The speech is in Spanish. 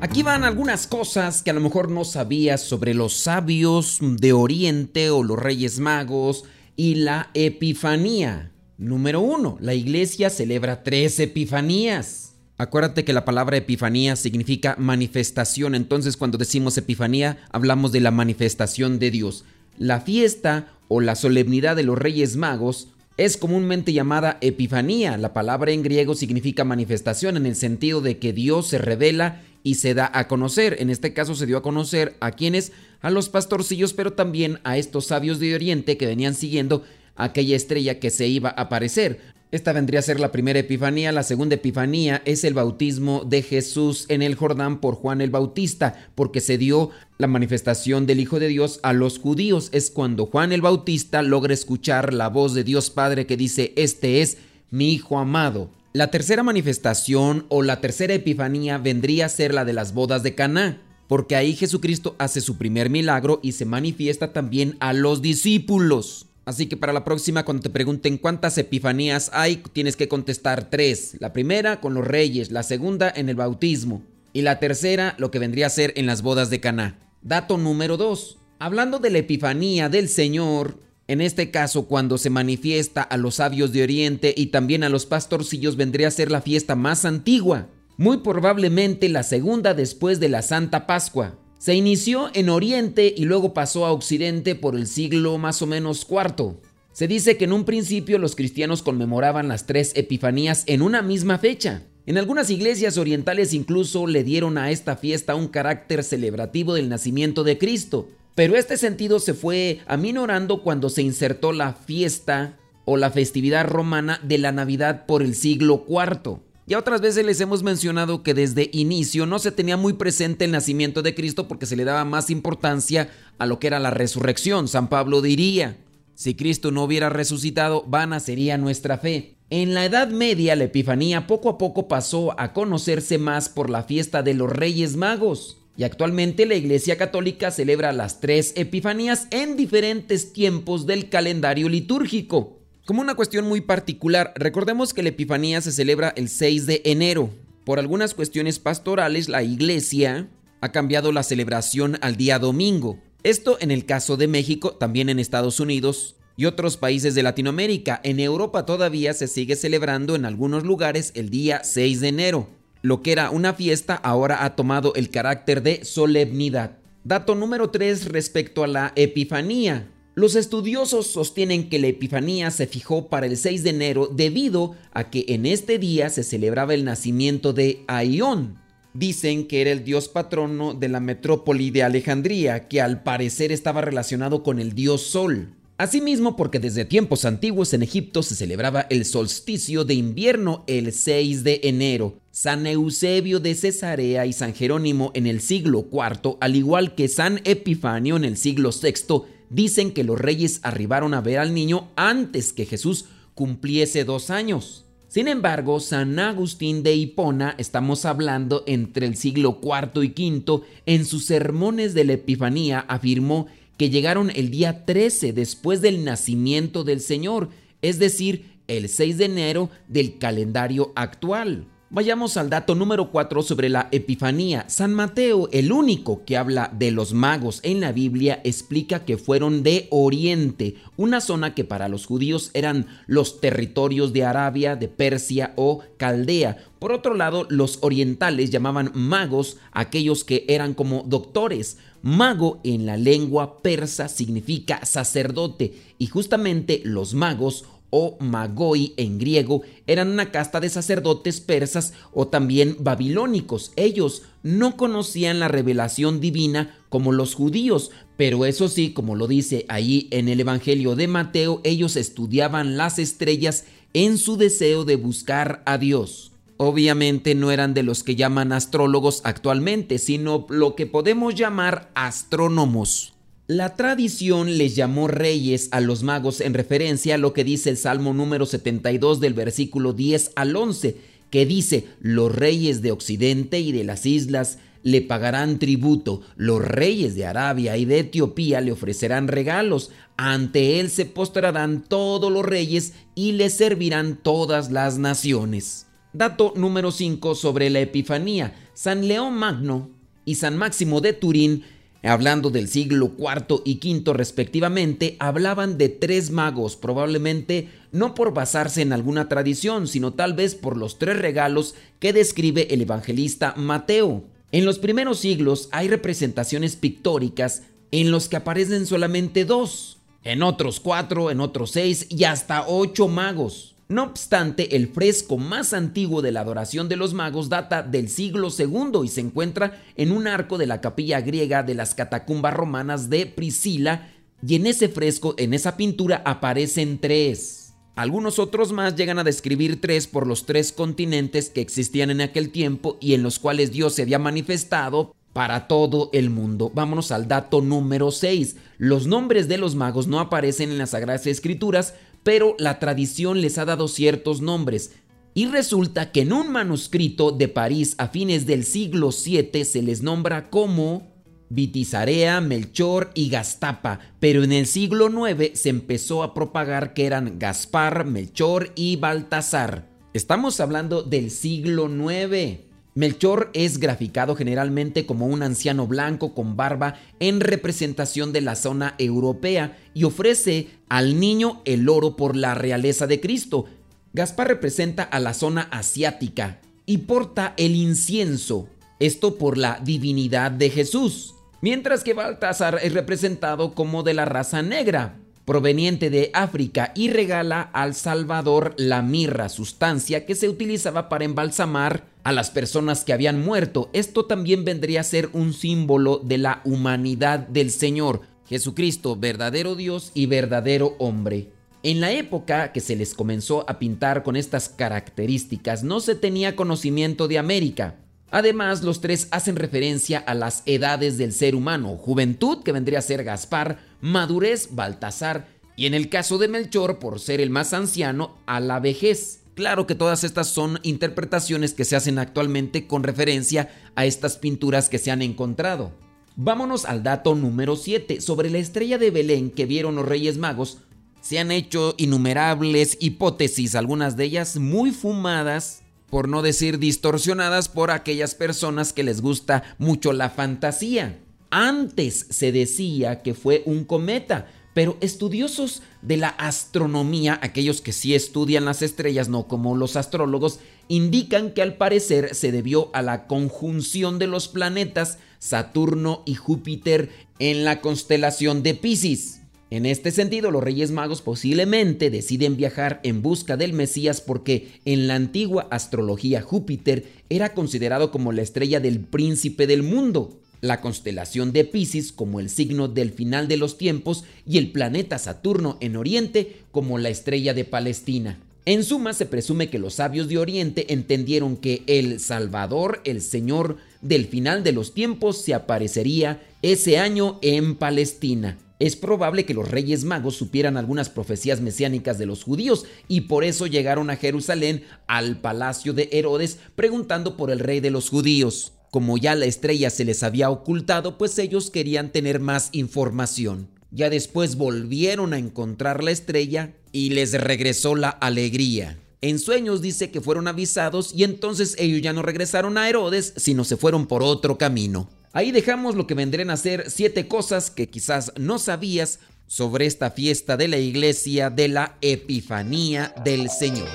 Aquí van algunas cosas que a lo mejor no sabías sobre los sabios de Oriente o los Reyes Magos y la Epifanía. Número uno, la iglesia celebra tres Epifanías. Acuérdate que la palabra Epifanía significa manifestación, entonces cuando decimos Epifanía hablamos de la manifestación de Dios. La fiesta o la solemnidad de los Reyes Magos es comúnmente llamada Epifanía. La palabra en griego significa manifestación en el sentido de que Dios se revela y se da a conocer. En este caso se dio a conocer a quienes, a los pastorcillos, pero también a estos sabios de Oriente que venían siguiendo aquella estrella que se iba a aparecer. Esta vendría a ser la primera epifanía. La segunda epifanía es el bautismo de Jesús en el Jordán por Juan el Bautista, porque se dio la manifestación del Hijo de Dios a los judíos. Es cuando Juan el Bautista logra escuchar la voz de Dios Padre que dice, este es mi Hijo amado. La tercera manifestación o la tercera epifanía vendría a ser la de las bodas de Caná, porque ahí Jesucristo hace su primer milagro y se manifiesta también a los discípulos. Así que para la próxima, cuando te pregunten cuántas epifanías hay, tienes que contestar tres. La primera con los reyes, la segunda en el bautismo y la tercera lo que vendría a ser en las bodas de Caná. Dato número dos. Hablando de la epifanía del Señor, en este caso cuando se manifiesta a los sabios de Oriente y también a los pastorcillos vendría a ser la fiesta más antigua, muy probablemente la segunda después de la Santa Pascua. Se inició en Oriente y luego pasó a Occidente por el siglo más o menos cuarto. Se dice que en un principio los cristianos conmemoraban las tres epifanías en una misma fecha. En algunas iglesias orientales incluso le dieron a esta fiesta un carácter celebrativo del nacimiento de Cristo. Pero este sentido se fue aminorando cuando se insertó la fiesta o la festividad romana de la Navidad por el siglo IV. Ya otras veces les hemos mencionado que desde inicio no se tenía muy presente el nacimiento de Cristo porque se le daba más importancia a lo que era la resurrección. San Pablo diría, si Cristo no hubiera resucitado, vana sería nuestra fe. En la Edad Media la Epifanía poco a poco pasó a conocerse más por la fiesta de los Reyes Magos. Y actualmente la Iglesia Católica celebra las tres Epifanías en diferentes tiempos del calendario litúrgico. Como una cuestión muy particular, recordemos que la Epifanía se celebra el 6 de enero. Por algunas cuestiones pastorales, la iglesia ha cambiado la celebración al día domingo. Esto en el caso de México, también en Estados Unidos y otros países de Latinoamérica. En Europa todavía se sigue celebrando en algunos lugares el día 6 de enero. Lo que era una fiesta ahora ha tomado el carácter de solemnidad. Dato número 3 respecto a la Epifanía. Los estudiosos sostienen que la Epifanía se fijó para el 6 de enero debido a que en este día se celebraba el nacimiento de Aión. Dicen que era el dios patrono de la metrópoli de Alejandría, que al parecer estaba relacionado con el dios Sol. Asimismo, porque desde tiempos antiguos en Egipto se celebraba el solsticio de invierno el 6 de enero. San Eusebio de Cesarea y San Jerónimo en el siglo IV, al igual que San Epifanio en el siglo VI, dicen que los reyes arribaron a ver al niño antes que Jesús cumpliese dos años. Sin embargo, San Agustín de Hipona, estamos hablando entre el siglo IV y V, en sus sermones de la Epifanía afirmó que llegaron el día 13 después del nacimiento del Señor, es decir, el 6 de enero del calendario actual. Vayamos al dato número 4 sobre la Epifanía. San Mateo, el único que habla de los magos en la Biblia, explica que fueron de Oriente, una zona que para los judíos eran los territorios de Arabia, de Persia o Caldea. Por otro lado, los orientales llamaban magos aquellos que eran como doctores. Mago en la lengua persa significa sacerdote y justamente los magos o magoi en griego eran una casta de sacerdotes persas o también babilónicos. Ellos no conocían la revelación divina como los judíos, pero eso sí, como lo dice ahí en el Evangelio de Mateo, ellos estudiaban las estrellas en su deseo de buscar a Dios. Obviamente no eran de los que llaman astrólogos actualmente, sino lo que podemos llamar astrónomos. La tradición les llamó reyes a los magos en referencia a lo que dice el Salmo número 72 del versículo 10 al 11, que dice, los reyes de Occidente y de las islas le pagarán tributo, los reyes de Arabia y de Etiopía le ofrecerán regalos, ante él se postrarán todos los reyes y le servirán todas las naciones. Dato número 5 sobre la Epifanía. San León Magno y San Máximo de Turín, hablando del siglo IV y V respectivamente, hablaban de tres magos, probablemente no por basarse en alguna tradición, sino tal vez por los tres regalos que describe el evangelista Mateo. En los primeros siglos hay representaciones pictóricas en los que aparecen solamente dos, en otros cuatro, en otros seis y hasta ocho magos. No obstante, el fresco más antiguo de la adoración de los magos data del siglo II y se encuentra en un arco de la capilla griega de las catacumbas romanas de Priscila y en ese fresco, en esa pintura, aparecen tres. Algunos otros más llegan a describir tres por los tres continentes que existían en aquel tiempo y en los cuales Dios se había manifestado para todo el mundo. Vámonos al dato número 6. Los nombres de los magos no aparecen en las Sagradas Escrituras, pero la tradición les ha dado ciertos nombres. Y resulta que en un manuscrito de París a fines del siglo VII se les nombra como Vitizarea, Melchor y Gastapa, pero en el siglo IX se empezó a propagar que eran Gaspar, Melchor y Baltasar. Estamos hablando del siglo IX. Melchor es graficado generalmente como un anciano blanco con barba en representación de la zona europea y ofrece al niño el oro por la realeza de Cristo. Gaspar representa a la zona asiática y porta el incienso, esto por la divinidad de Jesús, mientras que Baltasar es representado como de la raza negra, proveniente de África y regala al Salvador la mirra, sustancia que se utilizaba para embalsamar a las personas que habían muerto. Esto también vendría a ser un símbolo de la humanidad del Señor, Jesucristo, verdadero Dios y verdadero hombre. En la época que se les comenzó a pintar con estas características, no se tenía conocimiento de América. Además, los tres hacen referencia a las edades del ser humano, juventud, que vendría a ser Gaspar, madurez, Baltasar, y en el caso de Melchor, por ser el más anciano, a la vejez. Claro que todas estas son interpretaciones que se hacen actualmente con referencia a estas pinturas que se han encontrado. Vámonos al dato número 7. Sobre la estrella de Belén que vieron los Reyes Magos, se han hecho innumerables hipótesis, algunas de ellas muy fumadas por no decir distorsionadas por aquellas personas que les gusta mucho la fantasía. Antes se decía que fue un cometa, pero estudiosos de la astronomía, aquellos que sí estudian las estrellas, no como los astrólogos, indican que al parecer se debió a la conjunción de los planetas Saturno y Júpiter en la constelación de Pisces. En este sentido, los Reyes Magos posiblemente deciden viajar en busca del Mesías porque en la antigua astrología Júpiter era considerado como la estrella del príncipe del mundo, la constelación de Pisces como el signo del final de los tiempos y el planeta Saturno en Oriente como la estrella de Palestina. En suma, se presume que los sabios de Oriente entendieron que el Salvador, el Señor del final de los tiempos, se aparecería ese año en Palestina. Es probable que los reyes magos supieran algunas profecías mesiánicas de los judíos y por eso llegaron a Jerusalén al palacio de Herodes preguntando por el rey de los judíos. Como ya la estrella se les había ocultado, pues ellos querían tener más información. Ya después volvieron a encontrar la estrella y les regresó la alegría. En sueños dice que fueron avisados y entonces ellos ya no regresaron a Herodes, sino se fueron por otro camino. Ahí dejamos lo que vendrán a ser siete cosas que quizás no sabías sobre esta fiesta de la iglesia de la Epifanía del Señor.